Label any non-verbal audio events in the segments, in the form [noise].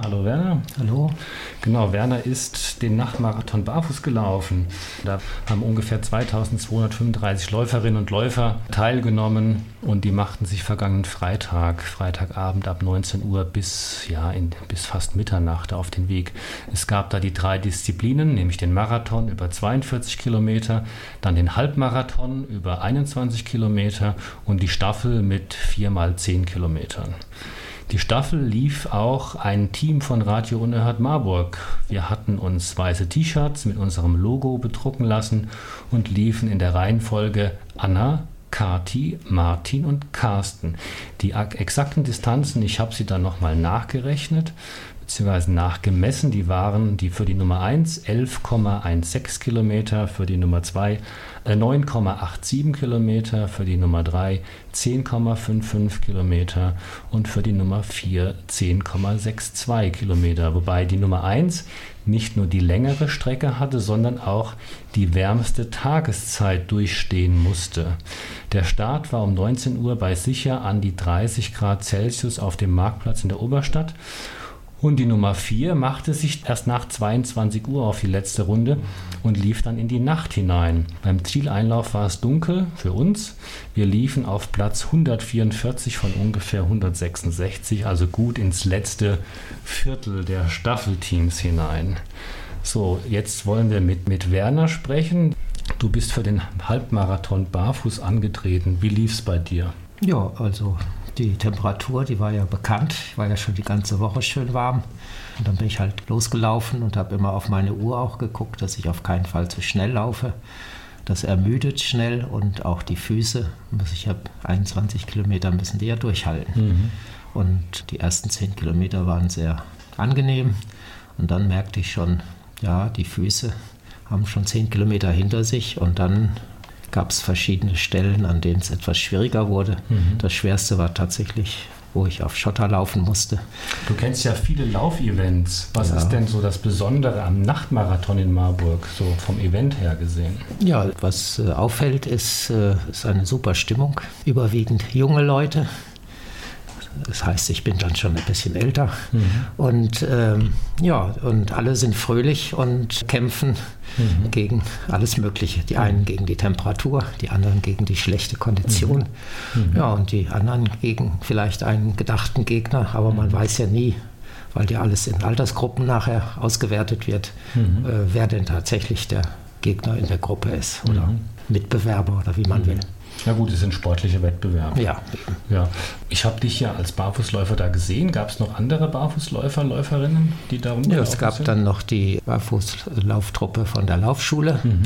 Hallo Werner. Hallo. Genau, Werner ist den Nachtmarathon barfuß gelaufen. Da haben ungefähr 2235 Läuferinnen und Läufer teilgenommen und die machten sich vergangenen Freitag, Freitagabend ab 19 Uhr bis, ja, in, bis fast Mitternacht auf den Weg. Es gab da die drei Disziplinen, nämlich den Marathon über 42 Kilometer, dann den Halbmarathon über 21 Kilometer und die Staffel mit 4 mal 10 Kilometern. Die Staffel lief auch ein Team von Radio Unerhört Marburg. Wir hatten uns weiße T-Shirts mit unserem Logo bedrucken lassen und liefen in der Reihenfolge Anna, Kati, Martin und Carsten. Die exakten Distanzen, ich habe sie dann nochmal nachgerechnet bzw. nachgemessen. Die waren die für die Nummer 1 11,16 Kilometer, für die Nummer 2 9,87 Kilometer, für die Nummer 3 10,55 Kilometer und für die Nummer 4 10,62 Kilometer. Wobei die Nummer 1 nicht nur die längere Strecke hatte, sondern auch die wärmste Tageszeit durchstehen musste. Der Start war um 19 Uhr bei sicher an die 30 Grad Celsius auf dem Marktplatz in der Oberstadt und die Nummer 4 machte sich erst nach 22 Uhr auf die letzte Runde und lief dann in die Nacht hinein. Beim Zieleinlauf war es dunkel für uns. Wir liefen auf Platz 144 von ungefähr 166, also gut ins letzte Viertel der Staffelteams hinein. So, jetzt wollen wir mit, mit Werner sprechen. Du bist für den Halbmarathon barfuß angetreten. Wie lief es bei dir? Ja, also die Temperatur, die war ja bekannt. Ich war ja schon die ganze Woche schön warm. Und dann bin ich halt losgelaufen und habe immer auf meine Uhr auch geguckt, dass ich auf keinen Fall zu schnell laufe. Das ermüdet schnell und auch die Füße. Ich habe 21 Kilometer müssen die ja durchhalten. Mhm. Und die ersten 10 Kilometer waren sehr angenehm. Und dann merkte ich schon, ja, die Füße haben schon 10 Kilometer hinter sich und dann gab es verschiedene Stellen, an denen es etwas schwieriger wurde. Mhm. Das Schwerste war tatsächlich, wo ich auf Schotter laufen musste. Du kennst ja viele Laufevents. Was ja. ist denn so das Besondere am Nachtmarathon in Marburg, so vom Event her gesehen? Ja, was äh, auffällt, ist, äh, ist eine super Stimmung. Überwiegend junge Leute, das heißt, ich bin dann schon ein bisschen älter. Mhm. Und ähm, ja, und alle sind fröhlich und kämpfen mhm. gegen alles Mögliche. Die einen gegen die Temperatur, die anderen gegen die schlechte Kondition. Mhm. mhm. Ja, und die anderen gegen vielleicht einen gedachten Gegner. Aber man mhm. weiß ja nie, weil ja alles in Altersgruppen nachher ausgewertet wird, mhm. äh, wer denn tatsächlich der Gegner in der Gruppe ist oder Mitbewerber oder wie man will. Na gut, es sind sportliche Wettbewerbe. Ja. ja. Ich habe dich ja als Barfußläufer da gesehen. Gab es noch andere Barfußläufer, Läuferinnen, die da Ja, es gab sind? dann noch die Barfußlauftruppe von der Laufschule. Mhm.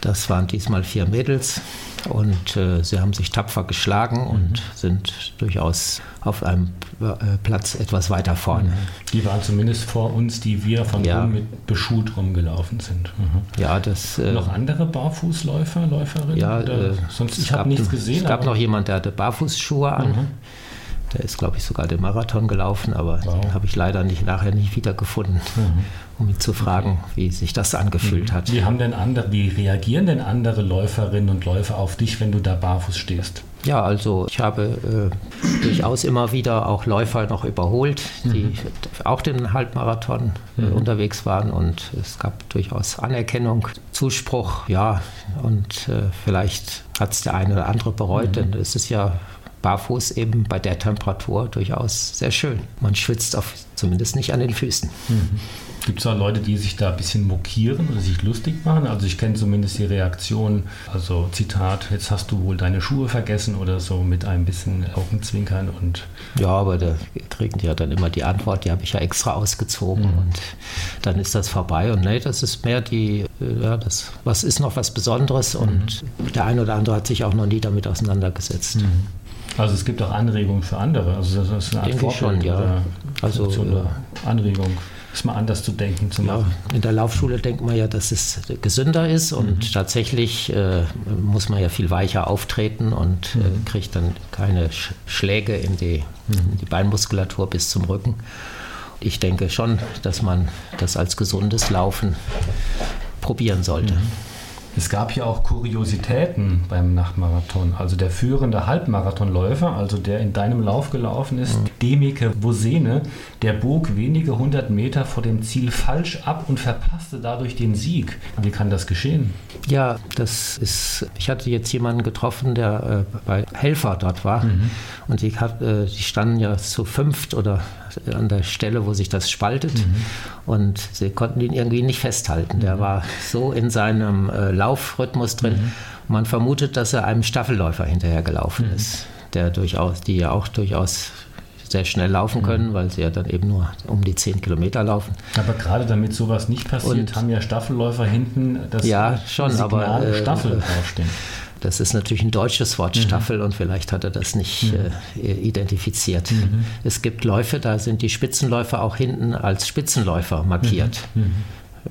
Das waren diesmal vier Mädels und äh, sie haben sich tapfer geschlagen mhm. und sind durchaus auf einem äh, Platz etwas weiter vorne. Mhm. Die waren zumindest vor uns, die wir von ja. oben mit beschut rumgelaufen sind. Mhm. Ja, das. Äh, noch andere Barfußläufer, Läuferinnen? Ja, äh, sonst ich habe nichts gesehen. Es gab noch jemand, der hatte Barfußschuhe an. Mhm. Der ist, glaube ich, sogar den Marathon gelaufen, aber wow. den habe ich leider nicht, nachher nicht wiedergefunden, mhm. um ihn zu fragen, wie sich das angefühlt mhm. hat. Wie, haben denn andere, wie reagieren denn andere Läuferinnen und Läufer auf dich, wenn du da barfuß stehst? Ja, also ich habe äh, durchaus immer wieder auch Läufer noch überholt, die mhm. auch den Halbmarathon äh, mhm. unterwegs waren und es gab durchaus Anerkennung, Zuspruch, ja, und äh, vielleicht hat es der eine oder andere bereut, mhm. denn es ist ja barfuß eben bei der Temperatur durchaus sehr schön. Man schwitzt auf, zumindest nicht an den Füßen. Mhm. Gibt es auch Leute, die sich da ein bisschen mokieren oder sich lustig machen? Also ich kenne zumindest die Reaktion, also Zitat, jetzt hast du wohl deine Schuhe vergessen oder so mit ein bisschen Augenzwinkern und... Ja, aber da kriegen die ja dann immer die Antwort, die habe ich ja extra ausgezogen mhm. und dann ist das vorbei. Und nee, das ist mehr die, äh, ja, das, was ist noch was Besonderes mhm. und der eine oder andere hat sich auch noch nie damit auseinandergesetzt. Mhm. Also es gibt auch Anregungen für andere. Also das ist eine Art Denke schon, ja. oder, also, oder Anregung, es mal anders zu denken zu machen. Ja, in der Laufschule denkt man ja, dass es gesünder ist und mhm. tatsächlich äh, muss man ja viel weicher auftreten und äh, mhm. äh, kriegt dann keine Sch Schläge in die, mhm. in die Beinmuskulatur bis zum Rücken. Ich denke schon, dass man das als gesundes Laufen probieren sollte. Es gab ja auch Kuriositäten beim Nachtmarathon. Also der führende Halbmarathonläufer, also der in deinem Lauf gelaufen ist, mhm. Demike Vosene, der bog wenige hundert Meter vor dem Ziel falsch ab und verpasste dadurch den Sieg. Wie kann das geschehen? Ja, das ist. Ich hatte jetzt jemanden getroffen, der äh, bei Helfer dort war. Mhm. Und die, hat, äh, die standen ja zu fünft oder an der Stelle, wo sich das spaltet. Mhm. Und sie konnten ihn irgendwie nicht festhalten. Der mhm. war so in seinem äh, Laufrhythmus drin. Mhm. Man vermutet, dass er einem Staffelläufer hinterhergelaufen mhm. ist, der durchaus, die ja auch durchaus sehr schnell laufen können, mhm. weil sie ja dann eben nur um die 10 Kilometer laufen. Aber gerade damit sowas nicht passiert, und, haben ja Staffelläufer hinten das ja, schon, Signal aber, äh, Staffel [laughs] draufstehen. Das ist natürlich ein deutsches Wort, mhm. Staffel, und vielleicht hat er das nicht mhm. äh, identifiziert. Mhm. Es gibt Läufe, da sind die Spitzenläufer auch hinten als Spitzenläufer markiert. Mhm. mhm.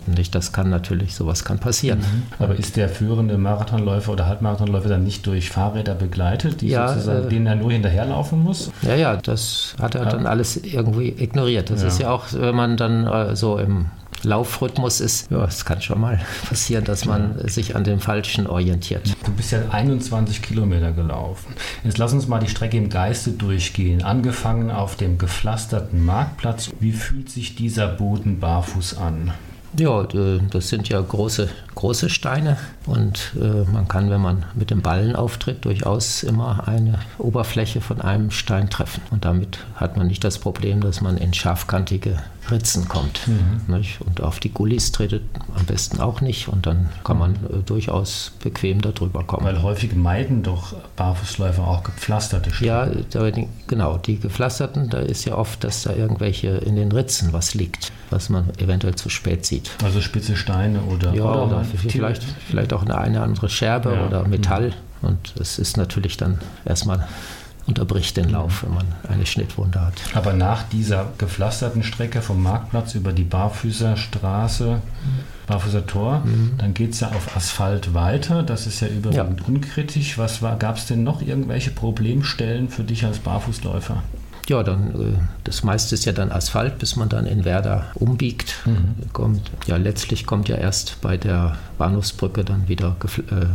Nicht, das kann natürlich, sowas kann passieren. Aber ist der führende Marathonläufer oder Halbmarathonläufer dann nicht durch Fahrräder begleitet, die ja, sozusagen, äh, denen er nur hinterherlaufen muss? Ja, ja, das hat er ja. dann alles irgendwie ignoriert. Das ja. ist ja auch, wenn man dann äh, so im Laufrhythmus ist, ja, es kann schon mal [laughs] passieren, dass man ja. sich an dem Falschen orientiert. Du bist ja 21 Kilometer gelaufen. Jetzt lass uns mal die Strecke im Geiste durchgehen. Angefangen auf dem gepflasterten Marktplatz. Wie fühlt sich dieser Boden barfuß an? Ja, das sind ja große, große Steine und äh, man kann, wenn man mit dem Ballen auftritt, durchaus immer eine Oberfläche von einem Stein treffen. Und damit hat man nicht das Problem, dass man in scharfkantige Ritzen kommt. Mhm. Und auf die Gullis tretet am besten auch nicht und dann kann man äh, durchaus bequem darüber kommen. Weil häufig meiden doch Barfußläufer auch gepflasterte Strecken. Ja, genau. Die gepflasterten, da ist ja oft, dass da irgendwelche in den Ritzen was liegt, was man eventuell zu spät sieht. Also spitze Steine oder, ja, oder, oder vielleicht, vielleicht auch eine, eine andere Scherbe ja. oder Metall. Und es ist natürlich dann erstmal unterbricht den Lauf, wenn man eine Schnittwunde hat. Aber nach dieser gepflasterten Strecke vom Marktplatz über die Barfüßerstraße, Barfüßer Tor, mhm. dann geht es ja auf Asphalt weiter. Das ist ja überwiegend ja. unkritisch. Was gab es denn noch irgendwelche Problemstellen für dich als Barfußläufer? Ja, dann äh, das meiste ist ja dann Asphalt, bis man dann in Werder umbiegt. Mhm. Kommt, ja, letztlich kommt ja erst bei der Bahnhofsbrücke dann wieder äh,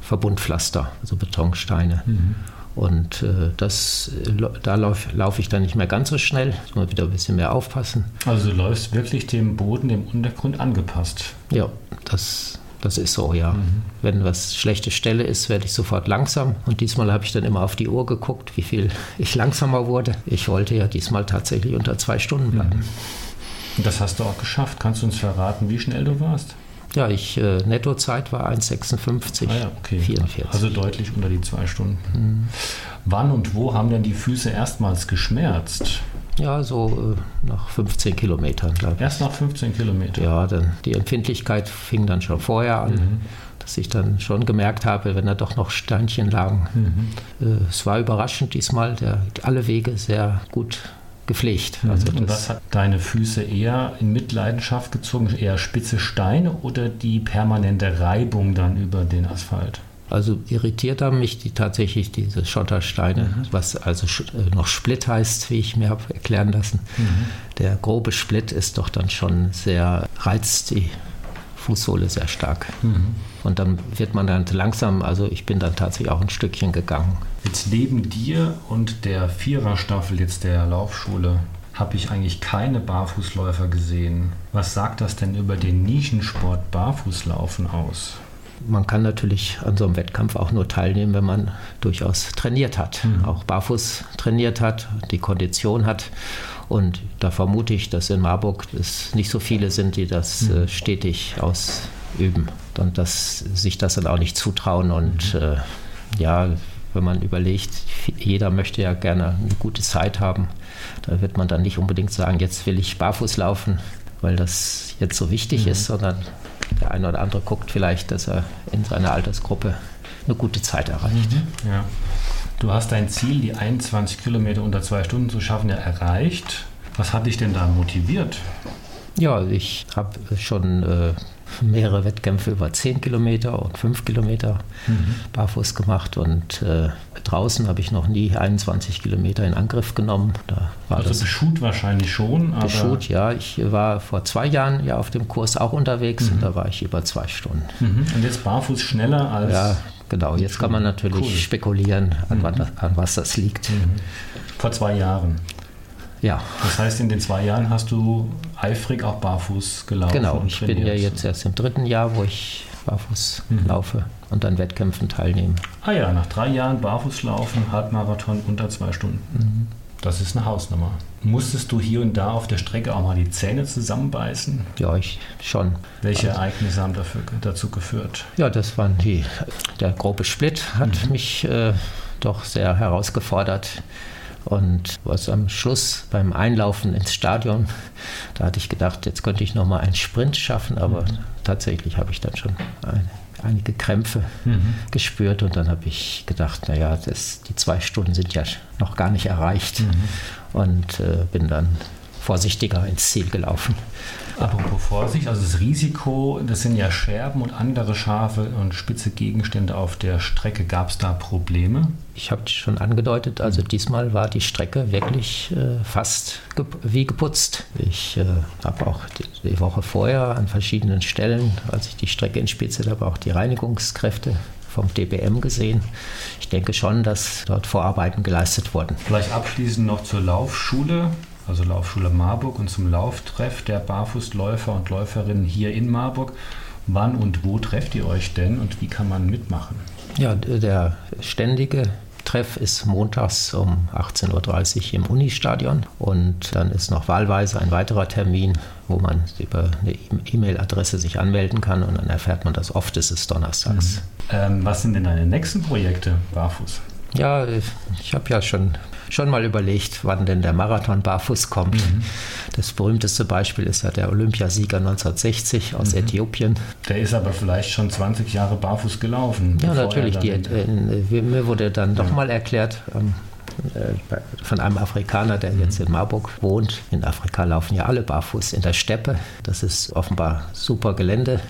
Verbundpflaster, also Betonsteine. Mhm. Und äh, das, da laufe lauf ich dann nicht mehr ganz so schnell, muss man wieder ein bisschen mehr aufpassen. Also du läufst wirklich dem Boden, dem Untergrund angepasst. Ja, das, das ist so, ja. Mhm. Wenn was schlechte Stelle ist, werde ich sofort langsam. Und diesmal habe ich dann immer auf die Uhr geguckt, wie viel [laughs] ich langsamer wurde. Ich wollte ja diesmal tatsächlich unter zwei Stunden bleiben. Mhm. Und das hast du auch geschafft. Kannst du uns verraten, wie schnell du warst? Ja, ich, äh, Nettozeit war 1,56, ah ja, okay. 44. Also deutlich unter die zwei Stunden. Mhm. Wann und wo haben denn die Füße erstmals geschmerzt? Ja, so äh, nach 15 Kilometern, glaube ich. Erst nach 15 Kilometern? Ja, dann, die Empfindlichkeit fing dann schon vorher an. Mhm. Dass ich dann schon gemerkt habe, wenn da doch noch Steinchen lagen. Mhm. Äh, es war überraschend diesmal, der, alle Wege sehr gut gepflegt. Mhm. Also und was hat deine Füße eher in Mitleidenschaft gezogen? Eher spitze Steine oder die permanente Reibung dann über den Asphalt? Also irritiert haben mich die, tatsächlich diese Schottersteine, mhm. was also äh, noch Split heißt, wie ich mir habe erklären lassen. Mhm. Der grobe Split ist doch dann schon sehr, reizt die Fußsohle sehr stark. Mhm. Und dann wird man dann langsam, also ich bin dann tatsächlich auch ein Stückchen gegangen. Jetzt neben dir und der Viererstaffel jetzt der Laufschule habe ich eigentlich keine Barfußläufer gesehen. Was sagt das denn über den Nischensport Barfußlaufen aus? Man kann natürlich an so einem Wettkampf auch nur teilnehmen, wenn man durchaus trainiert hat, mhm. auch barfuß trainiert hat, die Kondition hat. Und da vermute ich, dass in Marburg es nicht so viele sind, die das mhm. äh, stetig ausüben und dass sich das dann auch nicht zutrauen. Und mhm. äh, ja, wenn man überlegt, jeder möchte ja gerne eine gute Zeit haben, da wird man dann nicht unbedingt sagen, jetzt will ich barfuß laufen, weil das jetzt so wichtig mhm. ist, sondern der eine oder andere guckt vielleicht, dass er in seiner Altersgruppe eine gute Zeit erreicht. Mhm. Ja. Du hast dein Ziel, die 21 Kilometer unter zwei Stunden zu schaffen, ja erreicht. Was hat dich denn da motiviert? Ja, ich habe schon äh, mehrere Wettkämpfe über 10 Kilometer und 5 Kilometer mhm. barfuß gemacht und äh, draußen habe ich noch nie 21 Kilometer in Angriff genommen. Da war also das beschut wahrscheinlich schon. Beschut, ja. Ich war vor zwei Jahren ja auf dem Kurs auch unterwegs mhm. und da war ich über zwei Stunden. Mhm. Und jetzt barfuß schneller als... Ja, genau. Jetzt kann man natürlich cool. spekulieren, an, mhm. an, was das liegt. Mhm. Vor zwei Jahren. Ja. Das heißt, in den zwei Jahren hast du eifrig auch barfuß gelaufen. Genau, ich bin ja jetzt erst im dritten Jahr, wo ich barfuß mhm. laufe und an Wettkämpfen teilnehme. Ah ja, nach drei Jahren barfuß laufen, Halbmarathon unter zwei Stunden. Das ist eine Hausnummer. Musstest du hier und da auf der Strecke auch mal die Zähne zusammenbeißen? Ja, ich schon. Welche also, Ereignisse haben dafür, dazu geführt? Ja, das waren die. Der grobe Split hat mhm. mich äh, doch sehr herausgefordert. Und was am Schluss beim Einlaufen ins Stadion, da hatte ich gedacht, jetzt könnte ich noch mal einen Sprint schaffen, aber mhm. tatsächlich habe ich dann schon eine, einige Krämpfe mhm. gespürt und dann habe ich gedacht, naja, das, die zwei Stunden sind ja noch gar nicht erreicht mhm. und äh, bin dann vorsichtiger ins Ziel gelaufen. Apropos Vorsicht, also das Risiko, das sind ja Scherben und andere scharfe und spitze Gegenstände auf der Strecke. Gab es da Probleme? Ich habe schon angedeutet, also diesmal war die Strecke wirklich äh, fast gep wie geputzt. Ich äh, habe auch die, die, Woche vorher an verschiedenen Stellen, als ich die Strecke inspiziert habe, auch die Reinigungskräfte vom DBM gesehen. Ich denke schon, dass dort Vorarbeiten geleistet wurden. Vielleicht abschließend noch zur Laufschule also Laufschule Marburg und zum Lauftreff der Barfußläufer und Läuferinnen hier in Marburg. Wann und wo trefft ihr euch denn und wie kann man mitmachen? Ja, der ständige Treff ist montags um 18.30 Uhr im Unistadion und dann ist noch wahlweise ein weiterer Termin, wo man über eine E-Mail-Adresse sich anmelden kann und dann erfährt man das oft, ist es donnerstags. Mhm. Ähm, was sind denn deine nächsten Projekte barfuß? Ja, ich habe ja schon schon mal überlegt, wann denn der Marathon barfuß kommt. Mhm. Das berühmteste Beispiel ist ja der Olympiasieger 1960 aus mhm. Äthiopien. Der ist aber vielleicht schon 20 Jahre barfuß gelaufen. Ja, natürlich. Die, äh, mir wurde dann ja. mal erklärt, ähm, äh, von einem Afrikaner, der jetzt in Marburg wohnt. In Afrika laufen ja alle barfuß in der Steppe. Das ist offenbar super Gelände.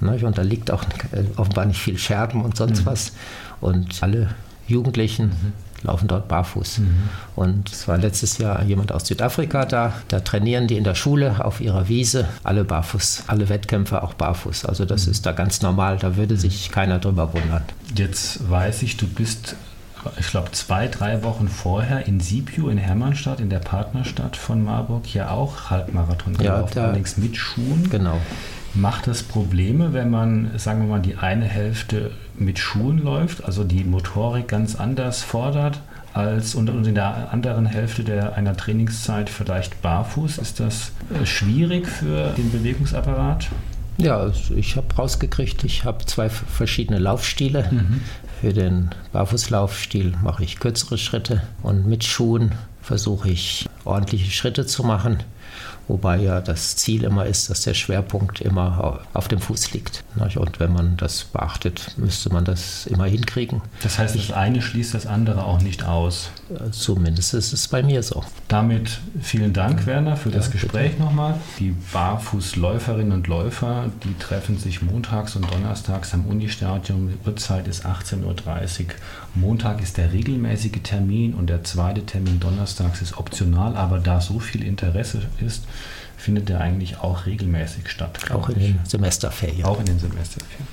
Ne? Und da liegt auch äh, offenbar nicht viel Scherben und sonst mhm. was. Und alle Jugendlichen mhm laufen dort barfuß. Mhm. Und es war letztes Jahr jemand aus Südafrika da. Da trainieren die in der Schule auf ihrer Wiese alle barfuß, alle Wettkämpfe auch barfuß. Also das mhm. ist da ganz normal, da würde sich keiner drüber wundern. Jetzt weiß ich, du bist ich glaube, zwei, drei Wochen vorher in Sibiu in Hermannstadt, in der Partnerstadt von Marburg, ja auch Halbmarathon gelaufen, ja, allerdings mit Schuhen. Genau. Macht das Probleme, wenn man, sagen wir mal, die eine Hälfte mit Schuhen läuft, also die Motorik ganz anders fordert als und, in der anderen Hälfte der, einer Trainingszeit vielleicht barfuß? Ist das äh, schwierig für den Bewegungsapparat? Ja, also ich habe rausgekriegt, ich habe zwei verschiedene Laufstile. Mhm. Für den Barfußlaufstil mache ich kürzere Schritte und mit Schuhen versuche ich ordentliche Schritte zu machen wobei ja das Ziel immer ist, dass der Schwerpunkt immer auf dem Fuß liegt. Und wenn man das beachtet, müsste man das immer hinkriegen. Das heißt, das eine schließt das andere auch nicht aus. Zumindest ist es bei mir so. Damit vielen Dank, Werner, für das ja, Gespräch bitte. nochmal. Die Barfußläuferinnen und Läufer, die treffen sich montags und donnerstags am Unistadion. Die Uhrzeit ist 18.30 Uhr. Montag ist der regelmäßige Termin und der zweite Termin donnerstags ist optional, aber da so viel Interesse ist, findet er eigentlich auch regelmäßig statt. Auch in den Semesterferien. Auch in den Semesterferien.